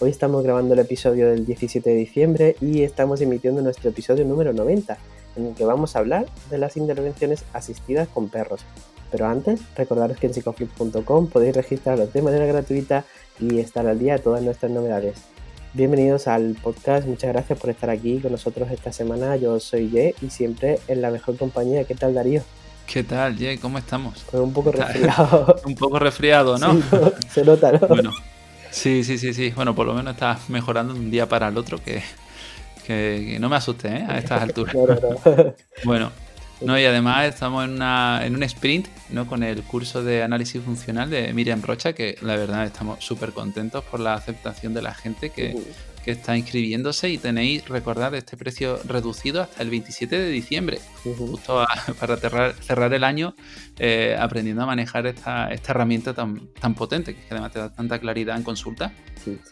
Hoy estamos grabando el episodio del 17 de diciembre y estamos emitiendo nuestro episodio número 90, en el que vamos a hablar de las intervenciones asistidas con perros. Pero antes, recordaros que en psicoflix.com podéis registraros de manera gratuita y estar al día de todas nuestras novedades. Bienvenidos al podcast, muchas gracias por estar aquí con nosotros esta semana. Yo soy Ye y siempre en la mejor compañía. ¿Qué tal, Darío? ¿Qué tal, Ye? ¿Cómo estamos? Pues un poco resfriado. un poco resfriado, ¿no? Se nota, ¿no? Bueno, sí, sí, sí, sí. Bueno, por lo menos estás mejorando de un día para el otro, que, que, no me asuste, ¿eh? A estas alturas. bueno, no, y además estamos en, una, en un sprint ¿no? con el curso de análisis funcional de Miriam Rocha, que la verdad estamos súper contentos por la aceptación de la gente que, que, está inscribiéndose y tenéis, recordad, este precio reducido hasta el 27 de diciembre, justo para cerrar, cerrar, el año eh, aprendiendo a manejar esta, esta herramienta tan, tan potente, que además te da tanta claridad en consulta.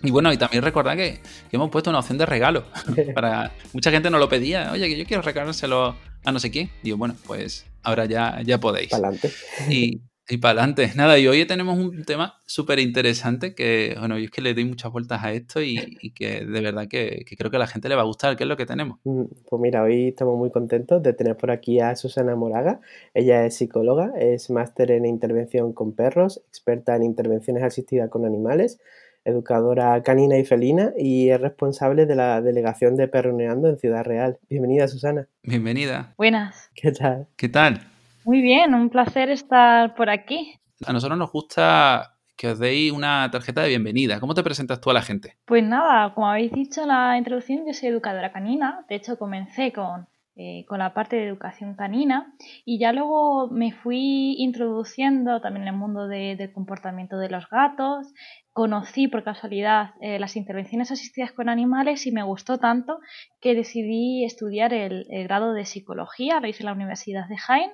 Y bueno, y también recordad que, que, hemos puesto una opción de regalo. para Mucha gente nos lo pedía, oye, que yo quiero regalárselo a no sé quién. Digo, bueno, pues ahora ya, ya podéis. Adelante. Y, y para adelante. Nada, y hoy tenemos un tema súper interesante que, bueno, yo es que le doy muchas vueltas a esto y, que de verdad que, creo que a la gente le va a gustar. ¿Qué es lo que tenemos? Mm, pues mira, hoy estamos muy contentos de tener por aquí a Susana Moraga. Ella es psicóloga, es máster en intervención con perros, experta en intervenciones asistidas con animales educadora canina y felina y es responsable de la delegación de Perroneando en Ciudad Real. Bienvenida, Susana. Bienvenida. Buenas. ¿Qué tal? ¿Qué tal? Muy bien, un placer estar por aquí. A nosotros nos gusta que os deis una tarjeta de bienvenida. ¿Cómo te presentas tú a la gente? Pues nada, como habéis dicho en la introducción, yo soy educadora canina. De hecho, comencé con eh, con la parte de educación canina y ya luego me fui introduciendo también en el mundo del comportamiento de los gatos. Conocí por casualidad eh, las intervenciones asistidas con animales y me gustó tanto que decidí estudiar el, grado de psicología, lo hice en la Universidad de Jaén.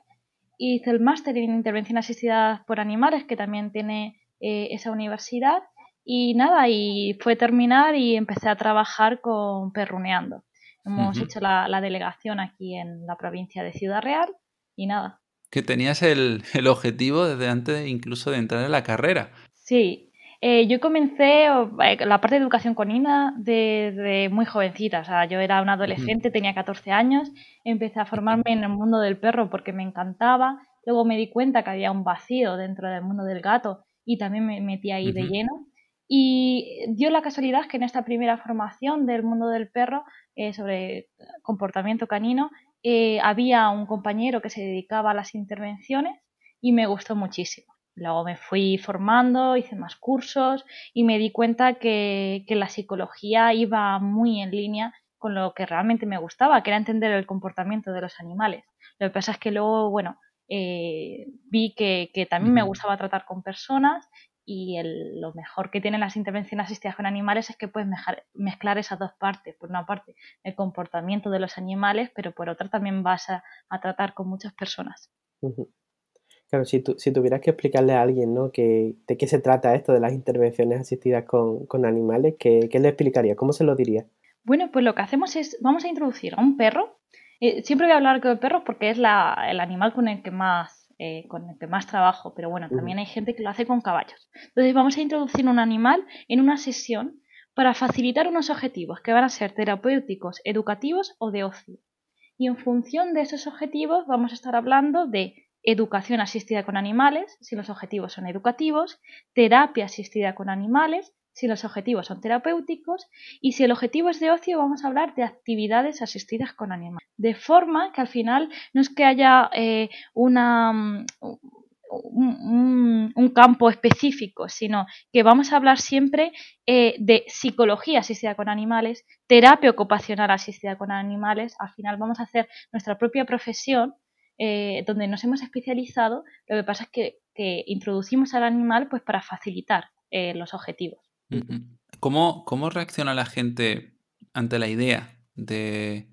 Hice el máster en intervención asistida por animales que también tiene eh, esa universidad y nada, y fue terminar y empecé a trabajar con Perruneando. Hemos hecho la, delegación aquí en la provincia de Ciudad Real y nada. Que tenías el, objetivo desde antes incluso de entrar en la carrera. Sí, eh, yo comencé eh, la parte de educación conina desde muy jovencita. O sea, yo era una adolescente, tenía 14 años, empecé a formarme en el mundo del perro porque me encantaba. Luego me di cuenta que había un vacío dentro del mundo del gato y también me metí ahí de lleno. Y dio la casualidad que en esta primera formación del mundo del perro eh, sobre comportamiento canino eh, había un compañero que se dedicaba a las intervenciones y me gustó muchísimo. Luego me fui formando, hice más cursos y me di cuenta que, la psicología iba muy en línea con lo que realmente me gustaba, que era entender el comportamiento de los animales. Lo que pasa es que luego, bueno, eh, vi que, que, también me gustaba tratar con personas y lo mejor que tienen las intervenciones asistidas con animales es que puedes mezclar esas dos partes. Por una parte, el comportamiento de los animales, pero por otra también vas a, tratar con muchas personas. Claro, si, si tuvieras que explicarle a alguien ¿no? que, de qué se trata esto de las intervenciones asistidas con, animales, ¿qué, le explicaría? ¿Cómo se lo diría? Bueno, pues lo que hacemos es, vamos a introducir a un perro. Eh, siempre voy a hablar de perros porque es la, el animal con el que más eh, con el que más trabajo, pero bueno, también hay gente que lo hace con caballos. Entonces vamos a introducir un animal en una sesión para facilitar unos objetivos que van a ser terapéuticos, educativos o de ocio. Y en función de esos objetivos vamos a estar hablando de educación asistida con animales, si los objetivos son educativos, terapia asistida con animales, si los objetivos son terapéuticos y si el objetivo es de ocio vamos a hablar de actividades asistidas con animales. De forma que al final no es que haya eh, una, mm, un, campo específico, sino que vamos a hablar siempre eh, de psicología asistida con animales, terapia ocupacional asistida con animales. Al final vamos a hacer nuestra propia profesión eh, donde nos hemos especializado. Lo que pasa es que, introducimos al animal pues para facilitar los objetivos. ¿Cómo, ¿Cómo reacciona la gente ante la idea de,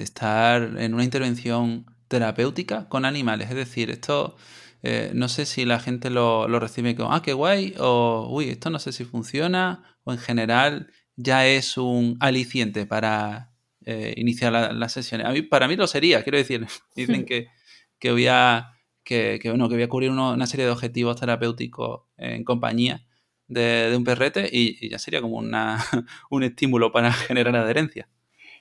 estar en una intervención terapéutica con animales. Es decir, esto eh, no sé si la gente lo, recibe como, ah, qué guay, o, uy, esto no sé si funciona, o en general ya es un aliciente para eh, iniciar las sesiones. A mí, para mí lo sería, quiero decir, dicen que, que voy a... Que, bueno, que voy a cubrir una serie de objetivos terapéuticos en compañía de, un perrete y, ya sería como una, un estímulo para generar adherencia.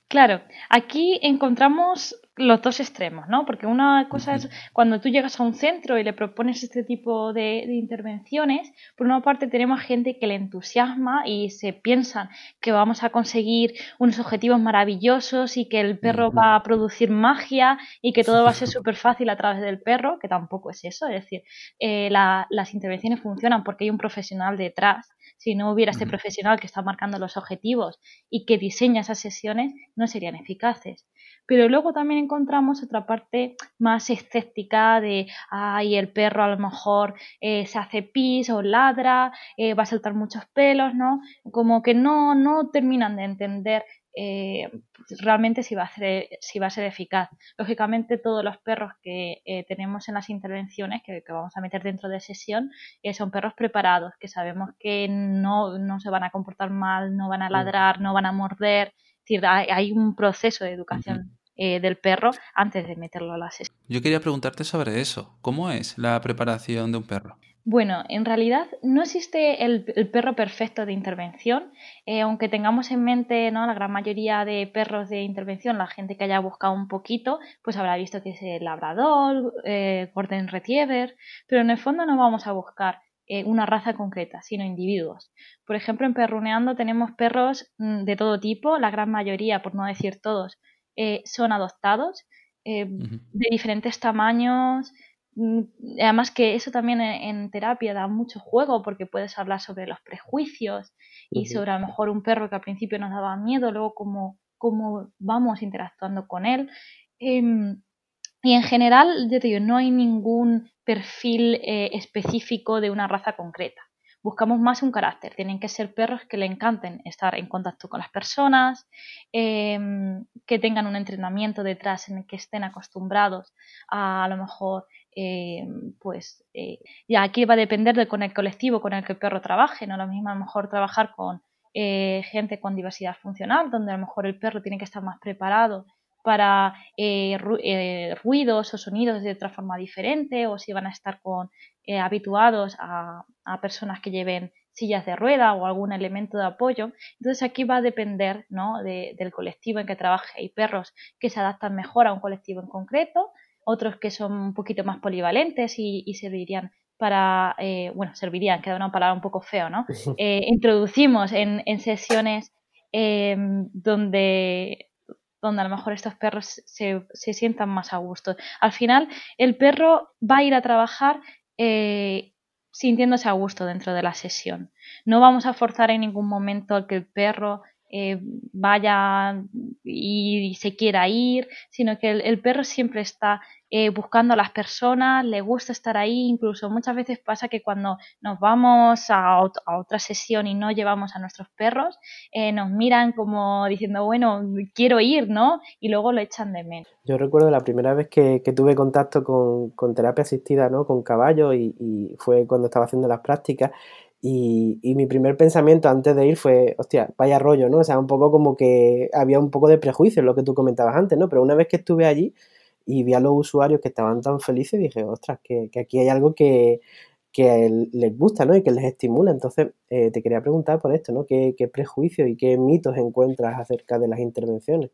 Claro, aquí encontramos los dos extremos, ¿no? Porque una cosa es cuando tú llegas a un centro y le propones este tipo de, intervenciones, por una parte tenemos gente que le entusiasma y se piensan que vamos a conseguir unos objetivos maravillosos y que el perro va a producir magia y que todo va a ser súper fácil a través del perro, que tampoco es eso, es decir, eh, las intervenciones funcionan porque hay un profesional detrás. Si no hubiera este profesional que está marcando los objetivos y que diseña esas sesiones, no serían eficaces. Pero luego también encontramos otra parte más escéptica de, ay, el perro a lo mejor eh, se hace pis o ladra, eh, va a saltar muchos pelos, ¿no? Como que no, no terminan de entender eh, realmente si va, a ser, si va a ser eficaz. Lógicamente todos los perros que tenemos en las intervenciones que, vamos a meter dentro de sesión son perros preparados, que sabemos que no, no, se van a comportar mal, no van a ladrar, no van a morder, decir, hay, un proceso de educación eh, del perro antes de meterlo a la sesión. Yo quería preguntarte sobre eso. ¿Cómo es la preparación de un perro? Bueno, en realidad no existe el, perro perfecto de intervención, eh, aunque tengamos en mente ¿no? la gran mayoría de perros de intervención, la gente que haya buscado un poquito, pues habrá visto que es el labrador, eh, golden retriever, pero en el fondo no vamos a buscar eh, una raza concreta, sino individuos. Por ejemplo, en Perruneando tenemos perros mm, de todo tipo, la gran mayoría, por no decir todos, eh, son adoptados, eh, de diferentes tamaños. Mm, además que eso también en, terapia da mucho juego porque puedes hablar sobre los prejuicios y sobre a lo mejor un perro que al principio nos daba miedo, luego cómo, cómo vamos interactuando con él. Y en general, yo te digo, no hay ningún perfil eh, específico de una raza concreta. Buscamos más un carácter. Tienen que ser perros que le encanten estar en contacto con las personas, em, que tengan un entrenamiento detrás en el que estén acostumbrados a a lo mejor em, pues eh, ya aquí va a depender de con el colectivo con el que el perro trabaje, no lo mismo a lo mejor trabajar con eh, gente con diversidad funcional, donde a lo mejor el perro tiene que estar más preparado para eh, eh, ruidos o sonidos de otra forma diferente o si van a estar con, eh, habituados a, personas que lleven sillas de rueda o algún elemento de apoyo. Entonces aquí va a depender ¿no? del colectivo en que trabaje. Hay perros que se adaptan mejor a un colectivo en concreto, otros que son un poquito más polivalentes y, servirían para, bueno, servirían, queda una palabra un poco feo, ¿no? introducimos en, en sesiones donde donde a lo mejor estos perros se, sientan más a gusto. Al final, el perro va a ir a trabajar eh, sintiéndose a gusto dentro de la sesión. No vamos a forzar en ningún momento que el perro eh, vaya y, se quiera ir, sino que el, perro siempre está eh, buscando a las personas, le gusta estar ahí, incluso muchas veces pasa que cuando nos vamos a, otra sesión y no llevamos a nuestros perros, eh, nos miran como diciendo, bueno, quiero ir, ¿no? Y luego lo echan de menos. Yo recuerdo la primera vez que, tuve contacto con, terapia asistida, ¿no? Con caballo y, y fue cuando estaba haciendo las prácticas y, mi primer pensamiento antes de ir fue, hostia, vaya rollo, ¿no? O sea, un poco como que había un poco de prejuicio en lo que tú comentabas antes, ¿no? Pero una vez que estuve allí y vi a los usuarios que estaban tan felices, dije, ostras, que, aquí hay algo que, les gusta, ¿no? Y que les estimula. Entonces, eh, te quería preguntar por esto, ¿no? ¿Qué, ¿Qué prejuicios y qué mitos encuentras acerca de las intervenciones?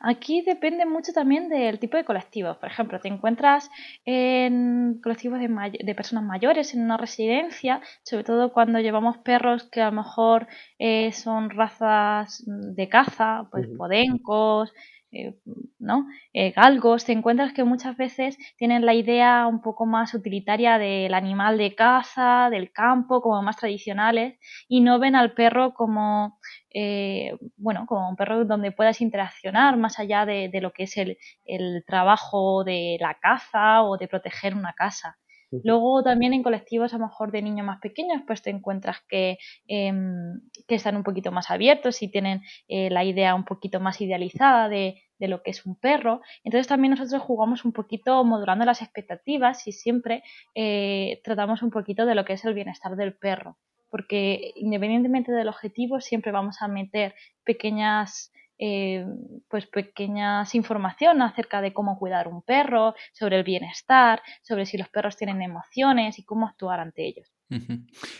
Aquí depende mucho también del tipo de colectivos. Por ejemplo, te encuentras en colectivos de, personas mayores en una residencia, sobre todo cuando llevamos perros que a lo mejor eh, son razas de caza, pues podencos, eh, ¿no? Eh, galgos, te encuentras que muchas veces tienen la idea un poco más utilitaria del animal de caza, del campo, como más tradicionales, y no ven al perro como, eh, bueno, como un perro donde puedas interaccionar más allá de, lo que es el, el, trabajo de la caza o de proteger una casa. Luego también en colectivos a lo mejor de niños más pequeños, pues te encuentras que, em, que están un poquito más abiertos y tienen eh, la idea un poquito más idealizada de, de, lo que es un perro. Entonces también nosotros jugamos un poquito modulando las expectativas y siempre eh, tratamos un poquito de lo que es el bienestar del perro. Porque independientemente del objetivo, siempre vamos a meter pequeñas eh, pues pequeñas información acerca de cómo cuidar un perro, sobre el bienestar, sobre si los perros tienen emociones y cómo actuar ante ellos.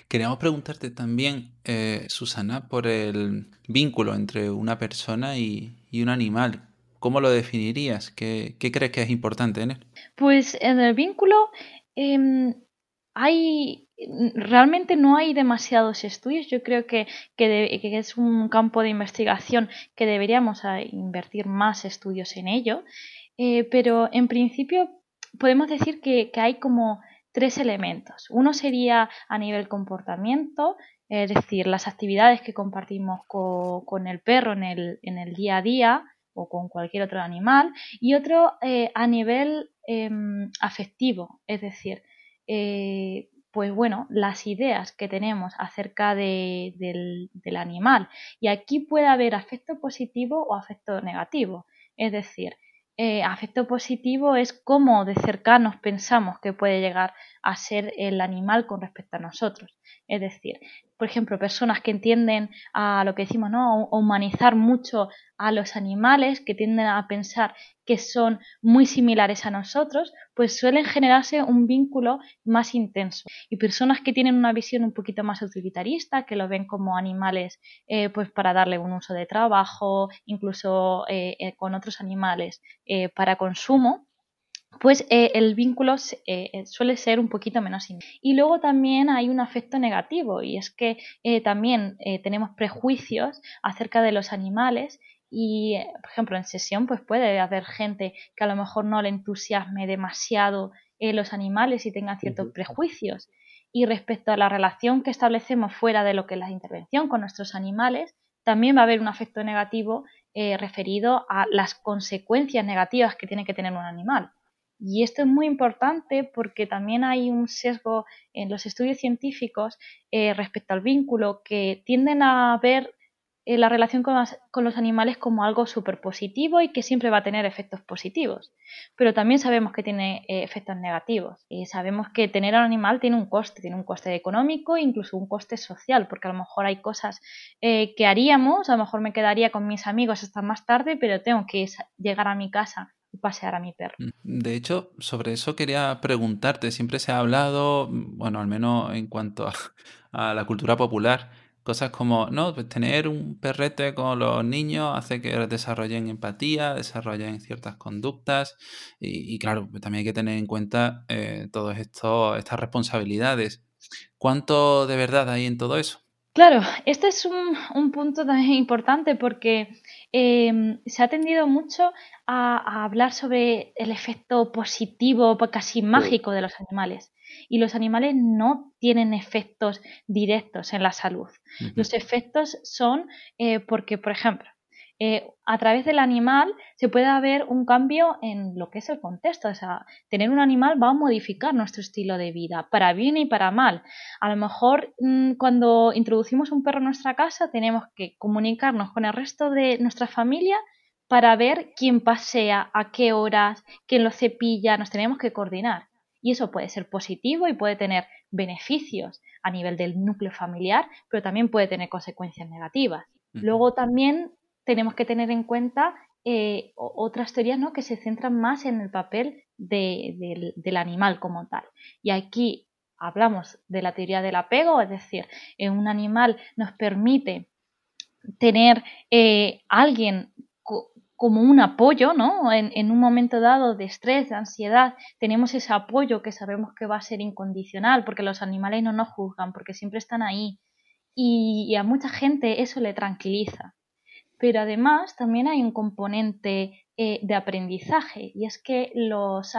Queríamos preguntarte también, eh, Susana, por el vínculo entre una persona y, un animal. ¿Cómo lo definirías? ¿Qué, crees que es importante en él? Pues en el vínculo em, hay realmente no hay demasiados estudios. Yo creo que, es un campo de investigación que deberíamos invertir más estudios en ello. Eh, pero en principio podemos decir que, hay como tres elementos. Uno sería a nivel comportamiento, es decir, las actividades que compartimos con, el perro en el, día a día o con cualquier otro animal. Y otro eh, a nivel em, afectivo, es decir, eh, pues bueno, las ideas que tenemos acerca del, del, animal. Y aquí puede haber afecto positivo o afecto negativo. Es decir, eh, afecto positivo es cómo de cercanos pensamos que puede llegar a ser el animal con respecto a nosotros. Es decir, por ejemplo, personas que entienden a lo que decimos, ¿no? A humanizar mucho a los animales, que tienden a pensar que son muy similares a nosotros, pues suelen generarse un vínculo más intenso. Y personas que tienen una visión un poquito más utilitarista, que lo ven como animales eh, pues para darle un uso de trabajo, incluso eh, eh, con otros animales para consumo, pues eh, el vínculo eh, eh, suele ser un poquito menos. Y luego también hay un afecto negativo y es que también tenemos prejuicios acerca de los animales y, por ejemplo, en sesión pues puede haber gente que a lo mejor no le entusiasme demasiado los animales y tenga ciertos prejuicios. Y respecto a la relación que establecemos fuera de lo que es la intervención con nuestros animales, también va a haber un afecto negativo referido a las consecuencias negativas que tiene que tener un animal. Y esto es muy importante porque también hay un sesgo en los estudios científicos eh, respecto al vínculo que tienden a ver eh, la relación con, los animales como algo súper positivo y que siempre va a tener efectos positivos. Pero también sabemos que tiene eh, efectos negativos. Y sabemos que tener a un animal tiene un coste, tiene un coste económico e incluso un coste social, porque a lo mejor hay cosas que haríamos, a lo mejor me quedaría con mis amigos hasta más tarde, pero tengo que llegar a mi casa pasear a mi perro. Mm, de hecho, sobre eso quería preguntarte. Siempre se ha hablado, mm, bueno, al menos en cuanto a, la cultura popular, cosas como, no, pues tener un perrete con los niños hace que desarrollen empatía, desarrollen ciertas conductas y, claro, pues también hay que tener en cuenta eh, todas estas responsabilidades. ¿Cuánto de verdad hay en todo eso? Claro, este es un, un punto también importante porque Em, se ha tendido mucho a, hablar sobre el efecto positivo, casi mágico de los animales. Y los animales no tienen efectos directos en la salud. Los efectos son eh, porque, por ejemplo, eh, a través del animal se puede ver un cambio en lo que es el contexto. O sea, tener un animal va a modificar nuestro estilo de vida, para bien y para mal. A lo mejor mm, cuando introducimos un perro en nuestra casa tenemos que comunicarnos con el resto de nuestra familia para ver quién pasea, a qué horas, quién lo cepilla, nos tenemos que coordinar. Y eso puede ser positivo y puede tener beneficios a nivel del núcleo familiar, pero también puede tener consecuencias negativas. Luego también tenemos que tener en cuenta eh, otras teorías ¿no? que se centran más en el papel del animal como tal. Y aquí hablamos de la teoría del apego, es decir, un animal nos permite tener eh, alguien como un apoyo, ¿no? En, un momento dado de estrés, de ansiedad, tenemos ese apoyo que sabemos que va a ser incondicional, porque los animales no nos juzgan, porque siempre están ahí. y a mucha gente eso le tranquiliza pero además también hay un componente eh, de aprendizaje y es que los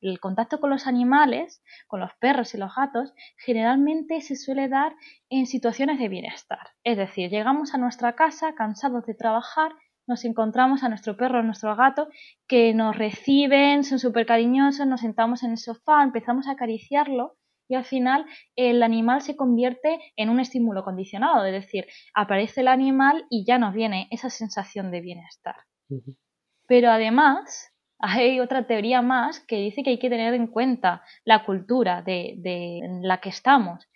el contacto con los animales, con los perros y los gatos, generalmente se suele dar en situaciones de bienestar. Es decir, llegamos a nuestra casa cansados de trabajar, nos encontramos a nuestro perro, a nuestro gato, que nos reciben, son súper cariñosos, nos sentamos en el sofá, empezamos a acariciarlo y al final el animal se convierte en un estímulo condicionado, es decir, aparece el animal y ya nos viene esa sensación de bienestar. Pero además hay otra teoría más que dice que hay que tener en cuenta la cultura de, de la que estamos.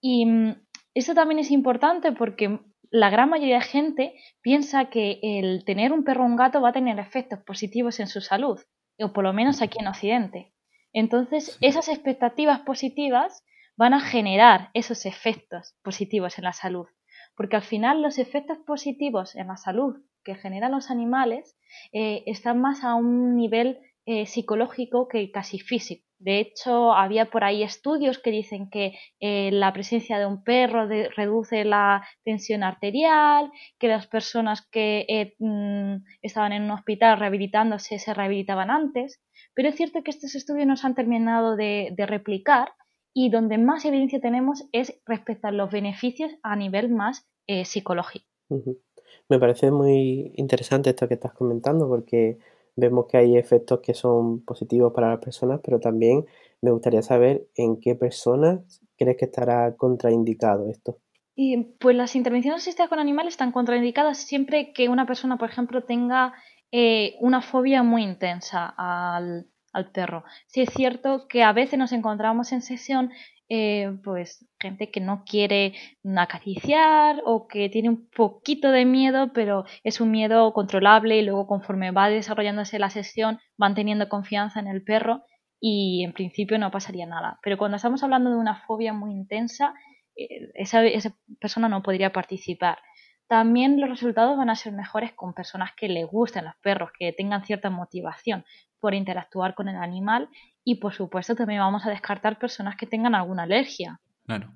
Y mm, eso también es importante porque la gran mayoría de gente piensa que el tener un perro o un gato va a tener efectos positivos en su salud, o por lo menos aquí en Occidente. Entonces, esas expectativas positivas van a generar esos efectos positivos en la salud, porque al final los efectos positivos en la salud que generan los animales eh, están más a un nivel eh, psicológico que casi físico. De hecho, había por ahí estudios que dicen que eh, la presencia de un perro reduce la tensión arterial, que las personas que eh, mm, estaban en un hospital rehabilitándose se rehabilitaban antes. Pero es cierto que estos estudios no se han terminado de, replicar y donde más evidencia tenemos es respecto a los beneficios a nivel más psicológico. Me parece muy interesante esto que estás comentando porque vemos que hay efectos que son positivos para las personas, pero también me gustaría saber en qué personas crees que estará contraindicado esto. Y pues las intervenciones asistidas con animales están contraindicadas siempre que una persona, por ejemplo, tenga eh, una fobia muy intensa al, al perro. Sí es cierto que a veces nos encontramos en sesión eh, pues gente que no quiere acariciar o que tiene un poquito de miedo, pero es un miedo controlable y luego conforme va desarrollándose la sesión van teniendo confianza en el perro y en principio no pasaría nada. Pero cuando estamos hablando de una fobia muy intensa, eh, esa, esa persona no podría participar. También los resultados van a ser mejores con personas que le gusten los perros, que tengan cierta motivación por interactuar con el animal y por supuesto también vamos a descartar personas que tengan alguna alergia. Claro.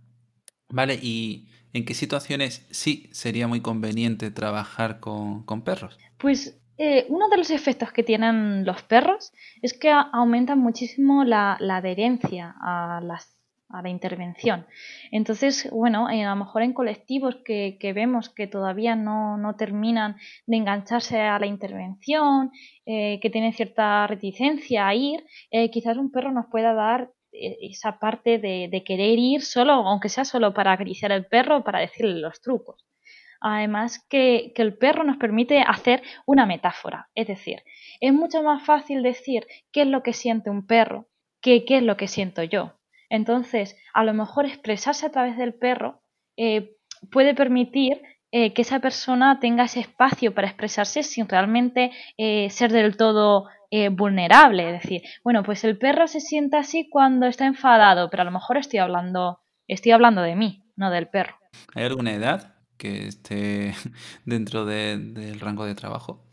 Vale, ¿y en qué situaciones sí sería muy conveniente trabajar con, perros? Pues eh, uno de los efectos que tienen los perros es que aumentan muchísimo la adherencia a las a la intervención. Entonces, bueno, eh, a lo mejor en colectivos que, vemos que todavía no, terminan de engancharse a la intervención, eh, que tienen cierta reticencia a ir, eh, quizás un perro nos pueda dar esa parte de, querer ir solo, aunque sea solo para acariciar al perro, para decirle los trucos. Además que, que, el perro nos permite hacer una metáfora, es decir, es mucho más fácil decir qué es lo que siente un perro que qué es lo que siento yo. Entonces, a lo mejor expresarse a través del perro eh, puede permitir eh, que esa persona tenga ese espacio para expresarse sin realmente eh, ser del todo vulnerable. Es decir, bueno, pues el perro se siente así cuando está enfadado, pero a lo mejor estoy hablando, estoy hablando de mí, no del perro. ¿Hay alguna edad que esté dentro del rango de trabajo?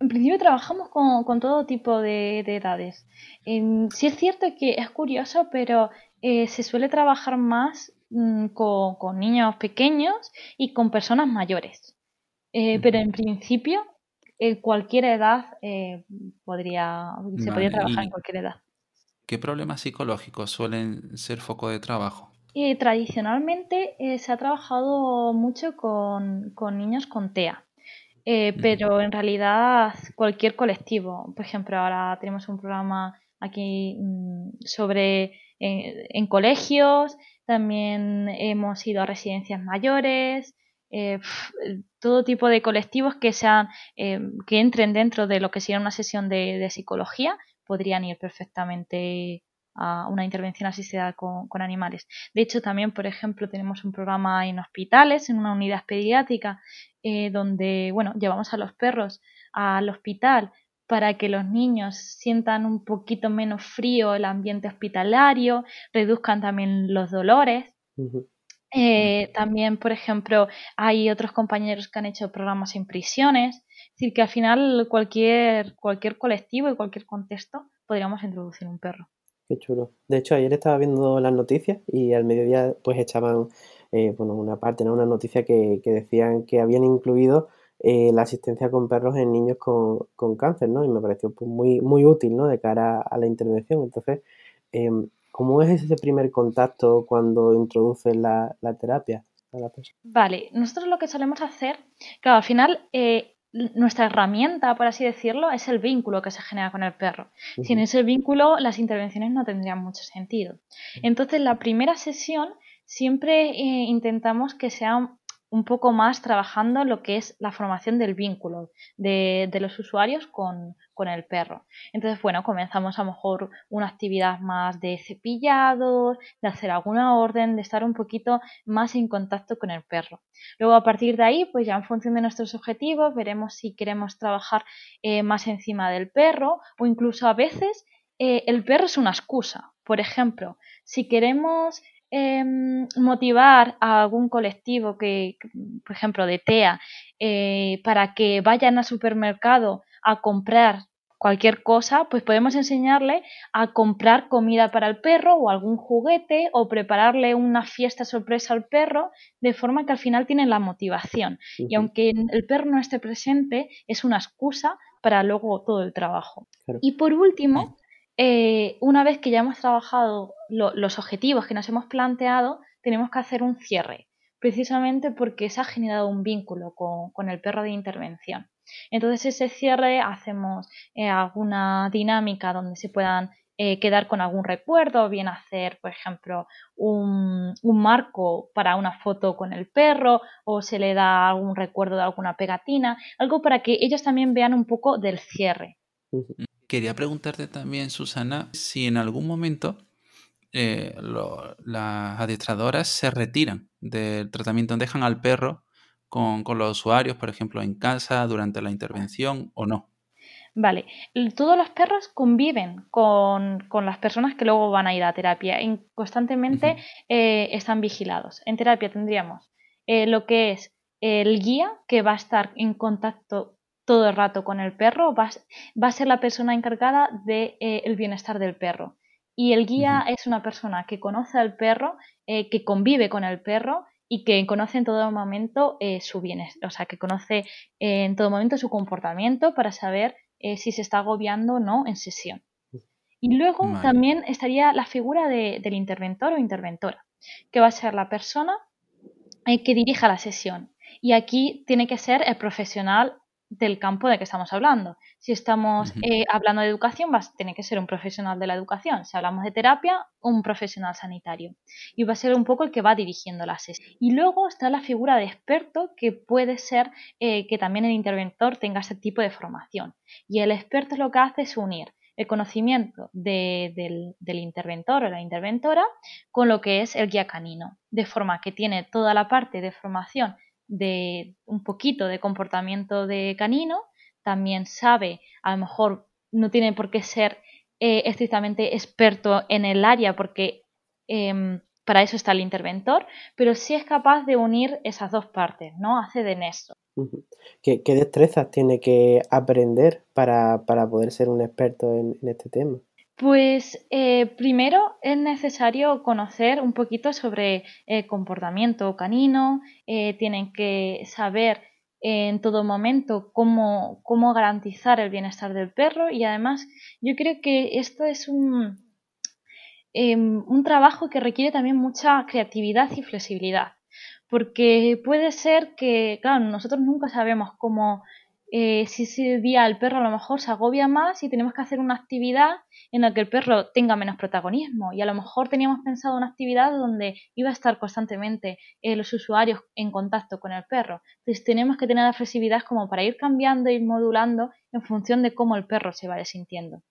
En principio trabajamos con, todo tipo de, edades. sí es cierto que es curioso, pero eh, se suele trabajar más mm, con, niños pequeños y con personas mayores. Eh, pero en principio, eh, cualquier edad podría, se podría trabajar en cualquier edad. ¿Qué problemas psicológicos suelen ser foco de trabajo? tradicionalmente se ha trabajado mucho con, con niños con TEA. Eh, pero en realidad cualquier colectivo, por ejemplo, ahora tenemos un programa aquí mm, sobre eh, en colegios, también hemos ido a residencias mayores, eh, todo tipo de colectivos que sean que entren dentro de lo que sería una sesión de, psicología podrían ir perfectamente a una intervención asistida con, con, animales. De hecho, también, por ejemplo, tenemos un programa en hospitales, en una unidad pediátrica, eh, donde, bueno, llevamos a los perros al hospital para que los niños sientan un poquito menos frío el ambiente hospitalario, reduzcan también los dolores. Eh, también, por ejemplo, hay otros compañeros que han hecho programas en prisiones. Es decir, que al final cualquier, cualquier colectivo y cualquier contexto podríamos introducir un perro. Qué chulo. De hecho, ayer estaba viendo las noticias y al mediodía pues echaban eh, bueno, una parte, ¿no? una noticia que, decían que habían incluido eh, la asistencia con perros en niños con, cáncer, ¿no? Y me pareció pues, muy, muy útil, ¿no? De cara a la intervención. Entonces, em, ¿cómo es ese primer contacto cuando introduces la, terapia a la Vale, nosotros lo que solemos hacer, claro, al final eh, nuestra herramienta, por así decirlo, es el vínculo que se genera con el perro. Sin ese vínculo, las intervenciones no tendrían mucho sentido. Entonces, la primera sesión siempre eh, intentamos que sea un poco más trabajando lo que es la formación del vínculo de, los usuarios con, el perro. Entonces, bueno, comenzamos a lo mejor una actividad más de cepillado, de hacer alguna orden, de estar un poquito más en contacto con el perro. Luego, a partir de ahí, pues ya en función de nuestros objetivos, veremos si queremos trabajar eh, más encima del perro o incluso a veces eh, el perro es una excusa. Por ejemplo, si queremos Em, motivar a algún colectivo que, por ejemplo, de TEA, eh, para que vayan al supermercado a comprar cualquier cosa, pues podemos enseñarle a comprar comida para el perro o algún juguete o prepararle una fiesta sorpresa al perro, de forma que al final tienen la motivación. Y aunque el perro no esté presente, es una excusa para luego todo el trabajo. Y por último, eh, una vez que ya hemos trabajado los objetivos que nos hemos planteado, tenemos que hacer un cierre, precisamente porque se ha generado un vínculo con, el perro de intervención. Entonces ese cierre hacemos eh, alguna dinámica donde se puedan eh, quedar con algún recuerdo, bien hacer, por ejemplo, un, marco para una foto con el perro o se le da algún recuerdo de alguna pegatina, algo para que ellos también vean un poco del cierre. Quería preguntarte también, Susana, si en algún momento eh, las adiestradoras se retiran del tratamiento, dejan al perro con, los usuarios, por ejemplo, en casa durante la intervención o no. Vale, todos los perros conviven con, las personas que luego van a ir a terapia y constantemente eh, están vigilados. En terapia tendríamos eh, lo que es el guía que va a estar en contacto todo el rato con el perro, va, a ser la persona encargada del de, eh, el bienestar del perro. Y el guía es una persona que conoce al perro, eh, que convive con el perro y que conoce en todo momento eh, su bienestar, o sea, que conoce en todo momento su comportamiento para saber si se está agobiando o no en sesión. Y luego también estaría la figura del interventor o interventora, que va a ser la persona que dirija la sesión. Y aquí tiene que ser el profesional del campo de que estamos hablando. Si estamos eh, hablando de educación, va a tener que ser un profesional de la educación. Si hablamos de terapia, un profesional sanitario. Y va a ser un poco el que va dirigiendo la sesión. Y luego está la figura de experto, que puede ser eh, que también el interventor tenga ese tipo de formación. Y el experto lo que hace es unir el conocimiento del, del, interventor o la interventora con lo que es el guía canino, de forma que tiene toda la parte de formación de un poquito de comportamiento de canino, también sabe, a lo mejor no tiene por qué ser eh, estrictamente experto en el área porque em, para eso está el interventor, pero sí es capaz de unir esas dos partes, ¿no? Hace de nexo. ¿Qué, destrezas tiene que aprender para, poder ser un experto en este tema? Pues eh, primero es necesario conocer un poquito sobre el comportamiento canino, eh, tienen que saber en todo momento cómo, cómo, garantizar el bienestar del perro y además yo creo que esto es un, un trabajo que requiere también mucha creatividad y flexibilidad porque puede ser que, claro, nosotros nunca sabemos cómo eh, si ese día el perro a lo mejor se agobia más y tenemos que hacer una actividad en la que el perro tenga menos protagonismo. Y a lo mejor teníamos pensado una actividad donde iba a estar constantemente eh, los usuarios en contacto con el perro. Entonces tenemos que tener la flexibilidad como para ir cambiando, ir modulando en función de cómo el perro se vaya sintiendo.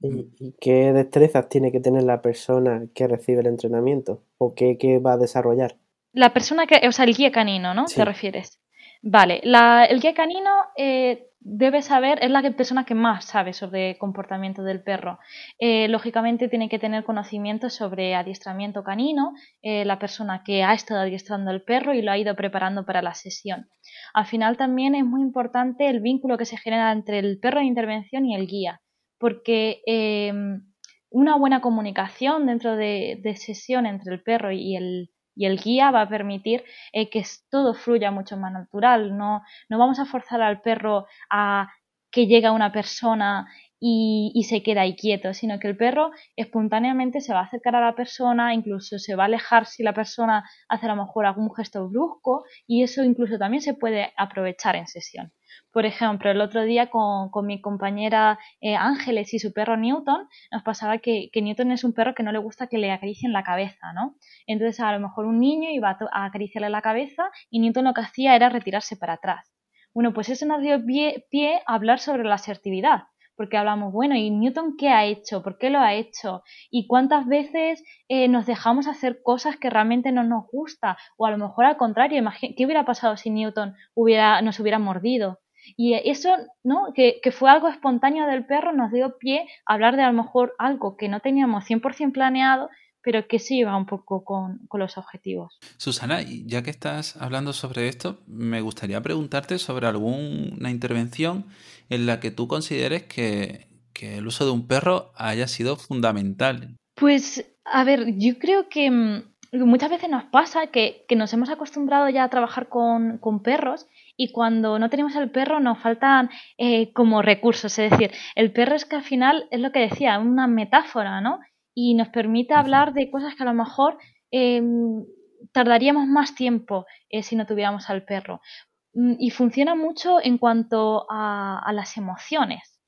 ¿Y, qué destrezas tiene que tener la persona que recibe el entrenamiento? ¿O qué, va a desarrollar? La persona que, o sea, el guía canino, ¿no? ¿Te refieres? Vale, el guía canino eh, debe saber, es la persona que más sabe sobre comportamiento del perro. Eh, lógicamente tiene que tener conocimiento sobre adiestramiento canino, eh, la persona que ha estado adiestrando al perro y lo ha ido preparando para la sesión. Al final también es muy importante el vínculo que se genera entre el perro de intervención y el guía, porque una buena comunicación dentro de, de sesión entre el perro y el, y el guía va a permitir eh, que todo fluya mucho más natural. No, no vamos a forzar al perro a que llegue una persona y, se queda ahí quieto, sino que el perro espontáneamente se va a acercar a la persona, incluso se va a alejar si la persona hace a lo mejor algún gesto brusco y eso incluso también se puede aprovechar en sesión. Por ejemplo, el otro día con, mi compañera eh, Ángeles y su perro Newton, nos pasaba que, Newton es un perro que no le gusta que le acaricien la cabeza, ¿no? Entonces, a lo mejor un niño iba a, acariciarle la cabeza y Newton lo que hacía era retirarse para atrás. Bueno, pues eso nos dio pie, pie a hablar sobre la asertividad porque hablamos, bueno, ¿y Newton qué ha hecho? ¿Por qué lo ha hecho? ¿Y cuántas veces eh, nos dejamos hacer cosas que realmente no nos gusta? O a lo mejor al contrario, ¿qué hubiera pasado si Newton hubiera, nos hubiera mordido? Y eso, ¿no? Que, que, fue algo espontáneo del perro, nos dio pie a hablar de a lo mejor algo que no teníamos 100% planeado, pero que sí va un poco con, con, los objetivos. Susana, ya que estás hablando sobre esto, me gustaría preguntarte sobre alguna intervención en la que tú consideres que, el uso de un perro haya sido fundamental. Pues, a ver, yo creo que mm, muchas veces nos pasa que, nos hemos acostumbrado ya a trabajar con, perros y cuando no tenemos el perro nos faltan eh, como recursos. Es decir, el perro es que al final es lo que decía, una metáfora, ¿no? Y nos permite hablar de cosas que a lo mejor em, tardaríamos más tiempo eh, si no tuviéramos al perro. Mm, y funciona mucho en cuanto a, las emociones.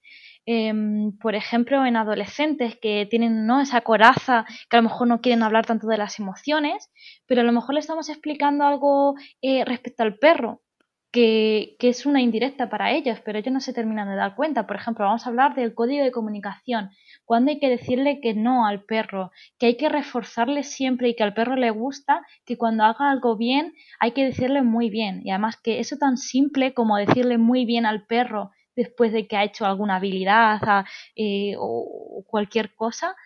Em, por ejemplo, en adolescentes que tienen ¿no? esa coraza, que a lo mejor no quieren hablar tanto de las emociones, pero a lo mejor le estamos explicando algo eh, respecto al perro que, es una indirecta para ellos, pero ellos no se terminan de dar cuenta. Por ejemplo, vamos a hablar del código de comunicación. Cuando hay que decirle que no al perro, que hay que reforzarle siempre y que al perro le gusta, que cuando haga algo bien hay que decirle muy bien. Y además que eso tan simple como decirle muy bien al perro después de que ha hecho alguna habilidad eh, o cualquier cosa,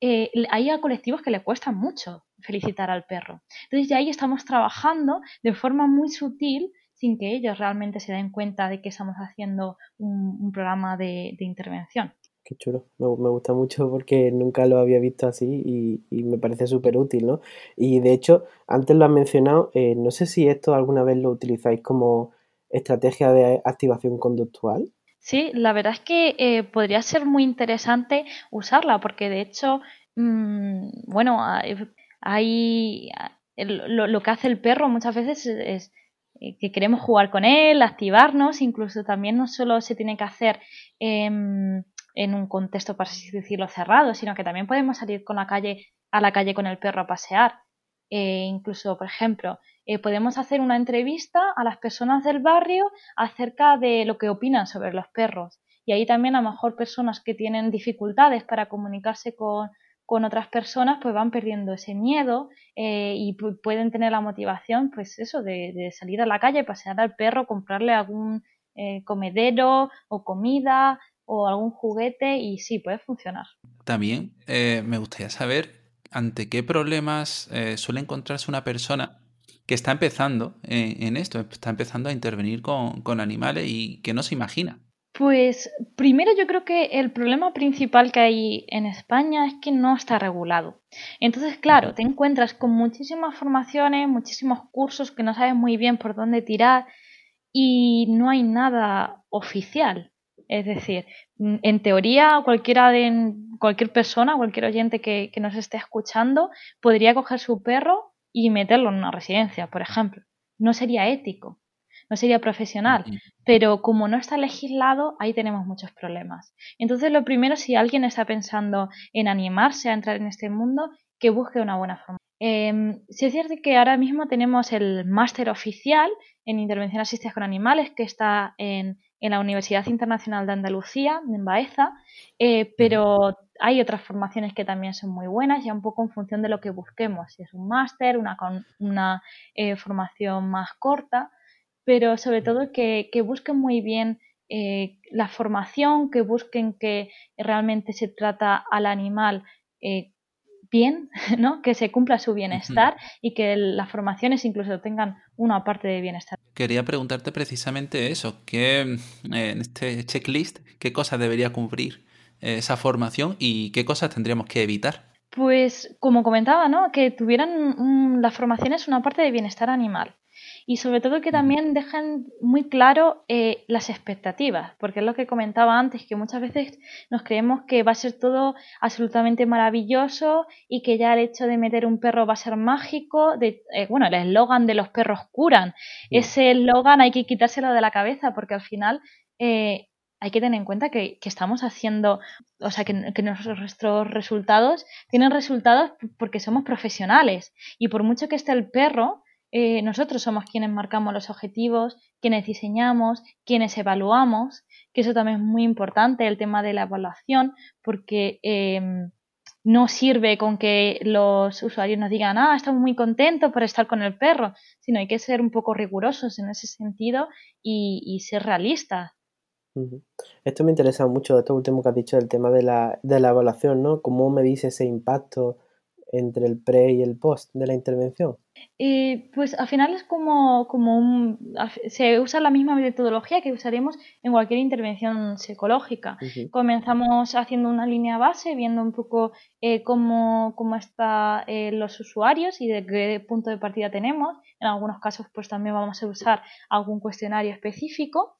eh, hay a colectivos que le cuesta mucho felicitar al perro. Entonces ya ahí estamos trabajando de forma muy sutil sin que ellos realmente se den cuenta de que estamos haciendo un, programa de, intervención. Qué chulo, me, gusta mucho porque nunca lo había visto así y, me parece súper útil, ¿no? Y de hecho, antes lo has mencionado, eh, no sé si esto alguna vez lo utilizáis como estrategia de activación conductual. Sí, la verdad es que eh, podría ser muy interesante usarla porque de hecho, mm, bueno, hay, lo, lo, que hace el perro muchas veces es que queremos jugar con él, activarnos, incluso también no solo se tiene que hacer en un contexto, para así decirlo, cerrado, sino que también podemos salir con la calle, a la calle con el perro a pasear. Eh, incluso, por ejemplo, eh, podemos hacer una entrevista a las personas del barrio acerca de lo que opinan sobre los perros. Y ahí también a lo mejor personas que tienen dificultades para comunicarse con, con otras personas, pues van perdiendo ese miedo eh, y pueden tener la motivación, pues eso, de, salir a la calle, pasear al perro, comprarle algún eh, comedero o comida o algún juguete y sí, puede funcionar. También eh, me gustaría saber ante qué problemas suele encontrarse una persona que está empezando en, esto, está empezando a intervenir con, con animales y que no se imagina. Pues primero yo creo que el problema principal que hay en España es que no está regulado. Entonces, claro, te encuentras con muchísimas formaciones, muchísimos cursos que no sabes muy bien por dónde tirar y no hay nada oficial. Es decir, en teoría cualquiera de cualquier persona, cualquier oyente que, que nos esté escuchando, podría coger su perro y meterlo en una residencia, por ejemplo. No sería ético no sería profesional. Pero como no está legislado, ahí tenemos muchos problemas. Entonces, lo primero, si alguien está pensando en animarse a entrar en este mundo, que busque una buena forma. Eh, sí es cierto que ahora mismo tenemos el máster oficial en intervención asistida con animales que está en, la Universidad Internacional de Andalucía, en Baeza, eh, pero hay otras formaciones que también son muy buenas, ya un poco en función de lo que busquemos, si es un máster, una, una eh, formación más corta, pero sobre todo que, busquen muy bien eh, la formación, que busquen que realmente se trata al animal eh, bien, ¿no? que se cumpla su bienestar y que las formaciones incluso tengan una parte de bienestar. Quería preguntarte precisamente eso, que eh, en este checklist, ¿qué cosas debería cumplir esa formación y qué cosas tendríamos que evitar? Pues como comentaba, ¿no? que tuvieran las formaciones una parte de bienestar animal. Y sobre todo que también dejen muy claro eh, las expectativas, porque es lo que comentaba antes, que muchas veces nos creemos que va a ser todo absolutamente maravilloso y que ya el hecho de meter un perro va a ser mágico. De, eh, bueno, el eslogan de los perros curan, ese eslogan hay que quitárselo de la cabeza porque al final eh, hay que tener en cuenta que, estamos haciendo, o sea, que, nuestros resultados tienen resultados porque somos profesionales. Y por mucho que esté el perro, eh, nosotros somos quienes marcamos los objetivos, quienes diseñamos, quienes evaluamos, que eso también es muy importante, el tema de la evaluación, porque em, no sirve con que los usuarios nos digan, ah, estamos muy contentos por estar con el perro, sino hay que ser un poco rigurosos en ese sentido y, ser realistas. Esto me interesa mucho, esto último que has dicho, del tema de la, de la evaluación, ¿no? ¿Cómo me dice ese impacto entre el pre y el post de la intervención? Eh, pues al final es como, como un... Se usa la misma metodología que usaríamos en cualquier intervención psicológica. Comenzamos haciendo una línea base, viendo un poco eh, cómo, cómo están eh, los usuarios y de qué punto de partida tenemos. En algunos casos pues también vamos a usar algún cuestionario específico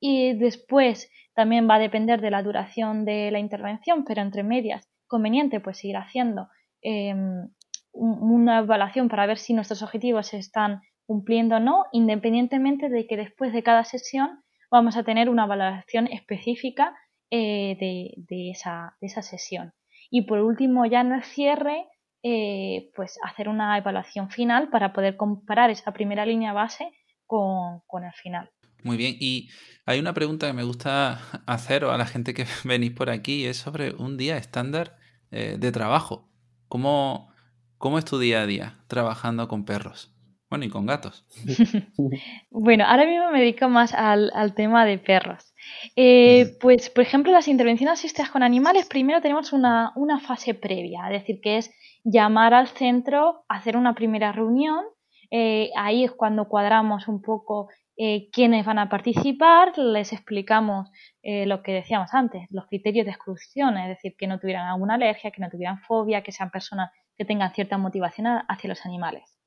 y después también va a depender de la duración de la intervención, pero entre medias conveniente pues seguir haciendo em, una evaluación para ver si nuestros objetivos se están cumpliendo o no, independientemente de que después de cada sesión vamos a tener una evaluación específica eh, de, esa, sesión. Y por último, ya en el cierre, eh, pues hacer una evaluación final para poder comparar esa primera línea base con el final. Muy bien, y hay una pregunta que me gusta hacer a la gente que venís por aquí, es sobre un día estándar eh, de trabajo. ¿Cómo, ¿Cómo es tu día a día trabajando con perros? Bueno, y con gatos. bueno, ahora mismo me dedico más al, tema de perros. Eh, pues, por ejemplo, las intervenciones asistidas con animales, primero tenemos una, una fase previa, es decir, que es llamar al centro, hacer una primera reunión. Eh, ahí es cuando cuadramos un poco eh, quiénes van a participar, les explicamos eh, lo que decíamos antes, los criterios de exclusión, es decir, que no tuvieran alguna alergia, que no tuvieran fobia, que sean personas que tengan cierta motivación hacia los animales.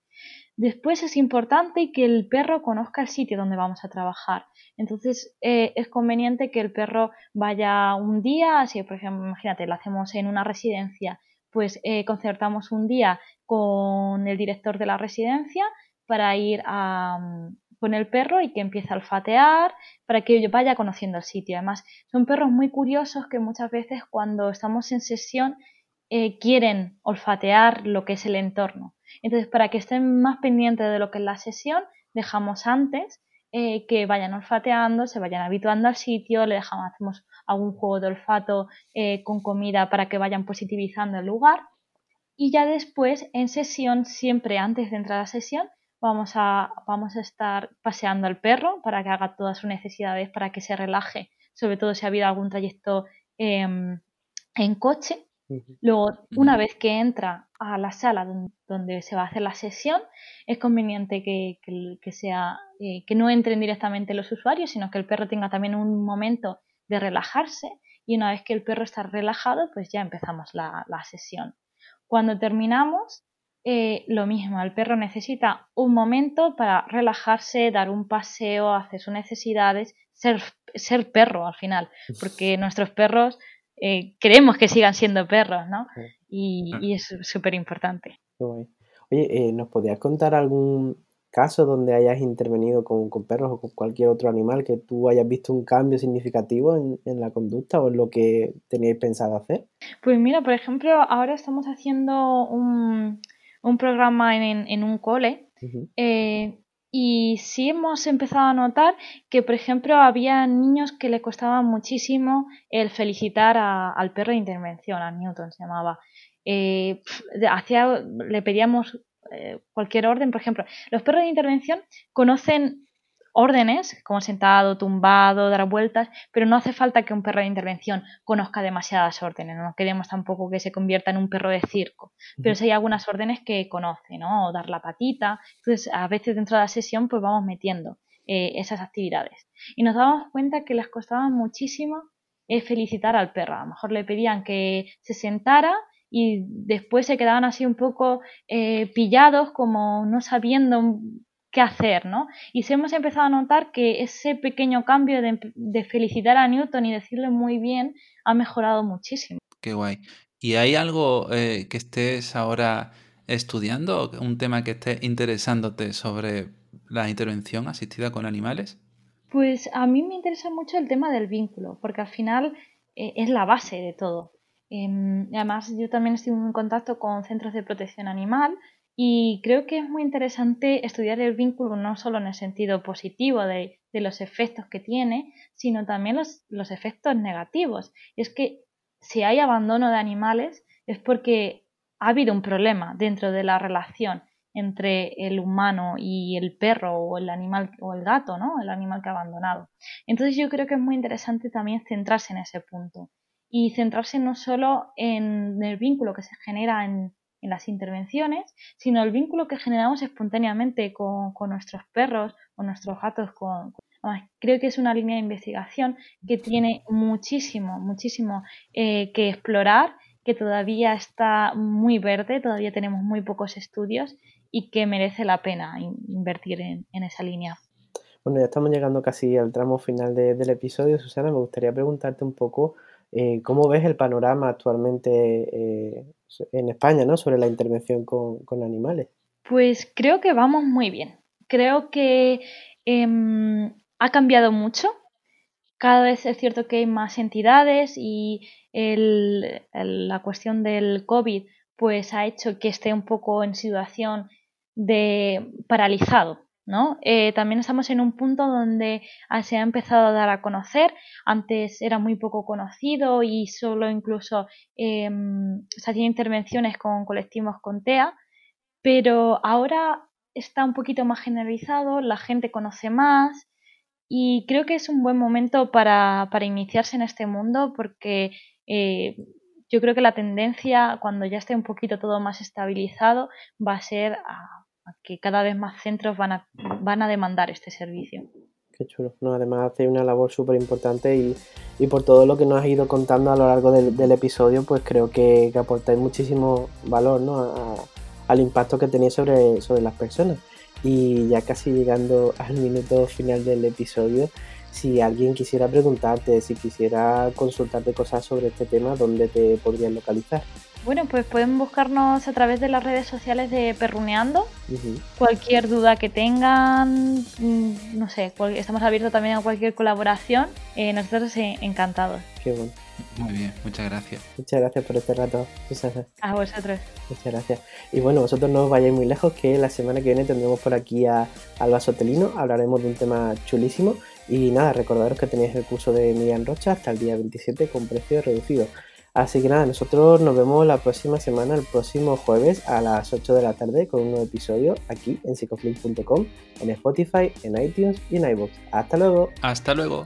Después es importante que el perro conozca el sitio donde vamos a trabajar. Entonces eh, es conveniente que el perro vaya un día, si por ejemplo, imagínate, lo hacemos en una residencia, pues concertamos un día con el director de la residencia para ir a, con el perro y que empiece a olfatear para que vaya conociendo el sitio. Además, son perros muy curiosos que muchas veces cuando estamos en sesión eh, quieren olfatear lo que es el entorno. Entonces, para que estén más pendientes de lo que es la sesión, dejamos antes eh, que vayan olfateando, se vayan habituando al sitio, le dejamos, hacemos algún juego de olfato eh, con comida para que vayan positivizando el lugar. Y ya después, en sesión, siempre antes de entrar a sesión, vamos a, vamos a estar paseando al perro para que haga todas sus necesidades, para que se relaje, sobre todo si ha habido algún trayecto em, en coche. Luego, una vez que entra a la sala donde, se va a hacer la sesión, es conveniente que, sea, eh, que no entren directamente los usuarios, sino que el perro tenga también un momento de relajarse y una vez que el perro está relajado, pues ya empezamos la, la sesión. Cuando terminamos, eh, lo mismo, el perro necesita un momento para relajarse, dar un paseo, hacer sus necesidades, ser, ser perro al final, porque nuestros perros eh, queremos que sigan siendo perros, ¿no? Y, es súper importante. Oye, eh, ¿nos podrías contar algún caso donde hayas intervenido con, perros o con cualquier otro animal que tú hayas visto un cambio significativo en, en, la conducta o en lo que teníais pensado hacer? Pues mira, por ejemplo, ahora estamos haciendo un, un programa en, un cole. Eh, y sí hemos empezado a notar que, por ejemplo, había niños que le costaba muchísimo el felicitar al perro de intervención, a Newton se llamaba. Eh, le pedíamos eh, cualquier orden, por ejemplo, los perros de intervención conocen órdenes, como sentado, tumbado, dar vueltas, pero no hace falta que un perro de intervención conozca demasiadas órdenes, no queremos tampoco que se convierta en un perro de circo, pero sí hay algunas órdenes que conoce, ¿no? O dar la patita, entonces a veces dentro de la sesión pues vamos metiendo eh, esas actividades. Y nos damos cuenta que les costaba muchísimo eh, felicitar al perro, a lo mejor le pedían que se sentara y después se quedaban así un poco eh, pillados como no sabiendo qué hacer, ¿no? Y si hemos empezado a notar que ese pequeño cambio de, felicitar a Newton y decirle muy bien ha mejorado muchísimo. Qué guay. ¿Y hay algo eh, que estés ahora estudiando, un tema que esté interesándote sobre la intervención asistida con animales? Pues a mí me interesa mucho el tema del vínculo, porque al final eh, es la base de todo. Em, además, yo también estoy en contacto con centros de protección animal y creo que es muy interesante estudiar el vínculo no solo en el sentido positivo de, los efectos que tiene, sino también los, los efectos negativos. Y es que si hay abandono de animales es porque ha habido un problema dentro de la relación entre el humano y el perro o el animal o el gato, ¿no? El animal que ha abandonado. Entonces yo creo que es muy interesante también centrarse en ese punto y centrarse no solo en el vínculo que se genera en, las intervenciones, sino el vínculo que generamos espontáneamente con, nuestros perros o nuestros gatos. Con, creo que es una línea de investigación que tiene muchísimo, muchísimo eh, que explorar, que todavía está muy verde, todavía tenemos muy pocos estudios y que merece la pena invertir en, esa línea. Bueno, ya estamos llegando casi al tramo final del episodio. Susana, me gustaría preguntarte un poco eh, cómo ves el panorama actualmente eh, en España ¿no? sobre la intervención con, animales. Pues creo que vamos muy bien. Creo que em, ha cambiado mucho. Cada vez es cierto que hay más entidades y la cuestión del COVID pues ha hecho que esté un poco en situación de paralizado, ¿no? Eh, también estamos en un punto donde se ha empezado a dar a conocer. Antes era muy poco conocido y solo incluso em, se hacían intervenciones con colectivos con TEA, pero ahora está un poquito más generalizado, la gente conoce más y creo que es un buen momento para, para iniciarse en este mundo porque eh, yo creo que la tendencia, cuando ya esté un poquito todo más estabilizado, va a ser a que cada vez más centros van a, van a demandar este servicio. Qué chulo. No, además hace una labor súper importante y, y, por todo lo que nos has ido contando a lo largo del, episodio, pues creo que, que, aportáis muchísimo valor ¿no? al impacto que tenéis sobre, sobre las personas. Y ya casi llegando al minuto final del episodio, si alguien quisiera preguntarte, si quisiera consultarte cosas sobre este tema, ¿dónde te podrían localizar? Bueno, pues pueden buscarnos a través de las redes sociales de Perruneando. Cualquier duda que tengan, mm, no sé, estamos abiertos también a cualquier colaboración. Eh, nosotros eh, encantados. Qué bueno. Muy bien, muchas gracias. Muchas gracias por este rato, Susana. A vosotros. Muchas gracias. Y bueno, vosotros no os vayáis muy lejos, que la semana que viene tendremos por aquí a Alba Sotelino. Hablaremos de un tema chulísimo. Y nada, recordaros que tenéis el curso de Miriam Rocha hasta el día 27 con precio reducido. Así que nada, nosotros nos vemos la próxima semana, el próximo jueves a las 8 de la tarde con un nuevo episodio aquí en psicoflix.com, en Spotify, en iTunes y en iVoox. Hasta luego. Hasta luego.